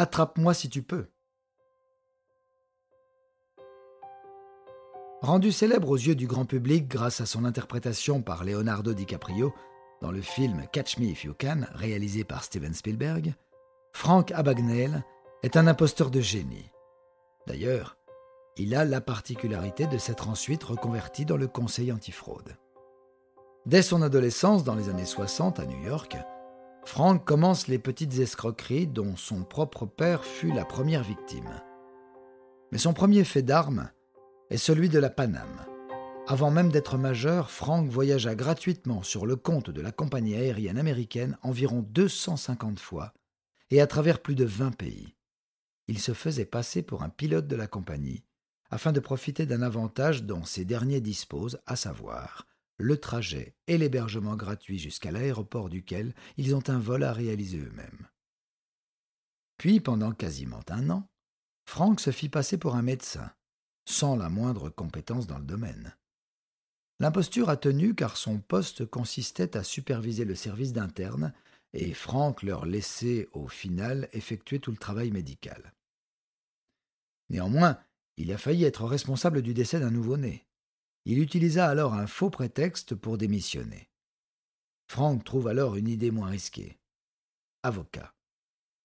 Attrape-moi si tu peux. Rendu célèbre aux yeux du grand public grâce à son interprétation par Leonardo DiCaprio dans le film Catch Me If You Can, réalisé par Steven Spielberg, Frank Abagnale est un imposteur de génie. D'ailleurs, il a la particularité de s'être ensuite reconverti dans le conseil antifraude. Dès son adolescence, dans les années 60 à New York, Frank commence les petites escroqueries dont son propre père fut la première victime. Mais son premier fait d'armes est celui de la Paname. Avant même d'être majeur, Frank voyagea gratuitement sur le compte de la compagnie aérienne américaine environ 250 fois et à travers plus de 20 pays. Il se faisait passer pour un pilote de la compagnie afin de profiter d'un avantage dont ces derniers disposent, à savoir le trajet et l'hébergement gratuit jusqu'à l'aéroport duquel ils ont un vol à réaliser eux-mêmes. Puis, pendant quasiment un an, Frank se fit passer pour un médecin, sans la moindre compétence dans le domaine. L'imposture a tenu car son poste consistait à superviser le service d'interne et Frank leur laissait au final effectuer tout le travail médical. Néanmoins, il a failli être responsable du décès d'un nouveau-né. Il utilisa alors un faux prétexte pour démissionner. Frank trouve alors une idée moins risquée. Avocat.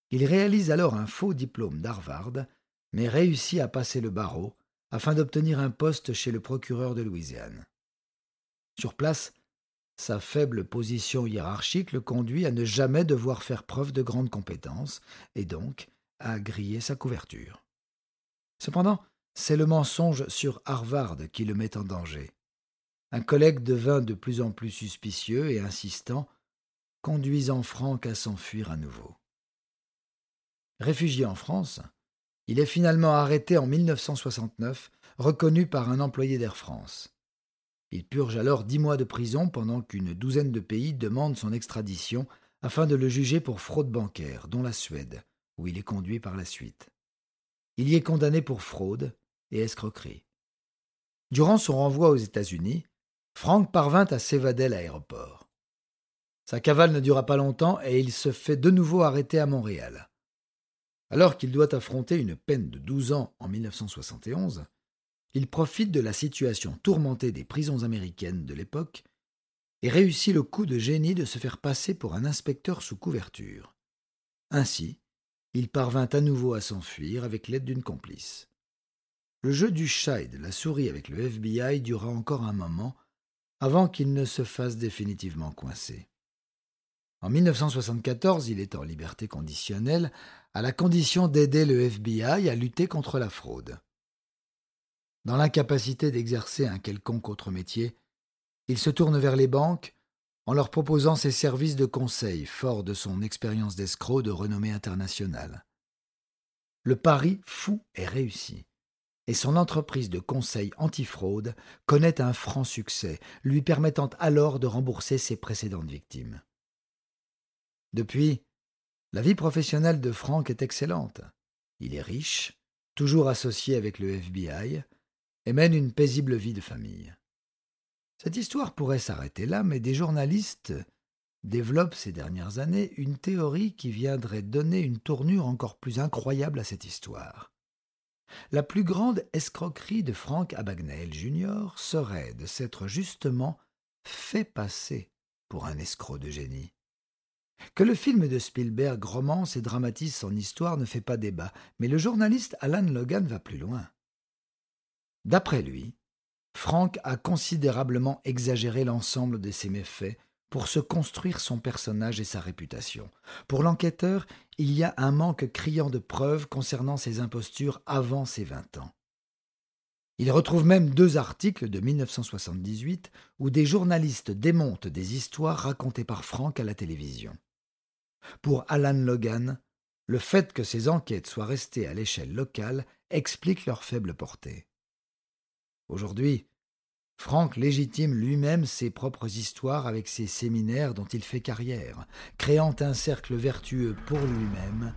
Il réalise alors un faux diplôme d'Harvard, mais réussit à passer le barreau afin d'obtenir un poste chez le procureur de Louisiane. Sur place, sa faible position hiérarchique le conduit à ne jamais devoir faire preuve de grandes compétences et donc à griller sa couverture. Cependant, c'est le mensonge sur Harvard qui le met en danger. Un collègue devint de plus en plus suspicieux et insistant, conduisant Franck à s'enfuir à nouveau. Réfugié en France, il est finalement arrêté en 1969, reconnu par un employé d'Air France. Il purge alors dix mois de prison pendant qu'une douzaine de pays demandent son extradition afin de le juger pour fraude bancaire, dont la Suède, où il est conduit par la suite. Il y est condamné pour fraude, et escroquerie. Durant son renvoi aux États-Unis, Frank parvint à s'évader l'aéroport. Sa cavale ne dura pas longtemps et il se fait de nouveau arrêter à Montréal. Alors qu'il doit affronter une peine de douze ans en 1971, il profite de la situation tourmentée des prisons américaines de l'époque et réussit le coup de génie de se faire passer pour un inspecteur sous couverture. Ainsi, il parvint à nouveau à s'enfuir avec l'aide d'une complice. Le jeu du chat et de la souris avec le FBI dura encore un moment avant qu'il ne se fasse définitivement coincer. En 1974, il est en liberté conditionnelle à la condition d'aider le FBI à lutter contre la fraude. Dans l'incapacité d'exercer un quelconque autre métier, il se tourne vers les banques en leur proposant ses services de conseil, fort de son expérience d'escroc de renommée internationale. Le pari fou est réussi et son entreprise de conseil antifraude connaît un franc succès, lui permettant alors de rembourser ses précédentes victimes. Depuis, la vie professionnelle de Frank est excellente. Il est riche, toujours associé avec le FBI, et mène une paisible vie de famille. Cette histoire pourrait s'arrêter là, mais des journalistes développent ces dernières années une théorie qui viendrait donner une tournure encore plus incroyable à cette histoire. La plus grande escroquerie de Frank Abagnale Jr. serait de s'être justement fait passer pour un escroc de génie. Que le film de Spielberg romance et dramatise son histoire ne fait pas débat, mais le journaliste Alan Logan va plus loin. D'après lui, Frank a considérablement exagéré l'ensemble de ses méfaits pour se construire son personnage et sa réputation. Pour l'enquêteur, il y a un manque criant de preuves concernant ses impostures avant ses vingt ans. Il retrouve même deux articles de 1978 où des journalistes démontent des histoires racontées par Frank à la télévision. Pour Alan Logan, le fait que ces enquêtes soient restées à l'échelle locale explique leur faible portée. Aujourd'hui, Franck légitime lui-même ses propres histoires avec ses séminaires dont il fait carrière, créant un cercle vertueux pour lui-même,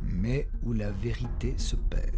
mais où la vérité se perd.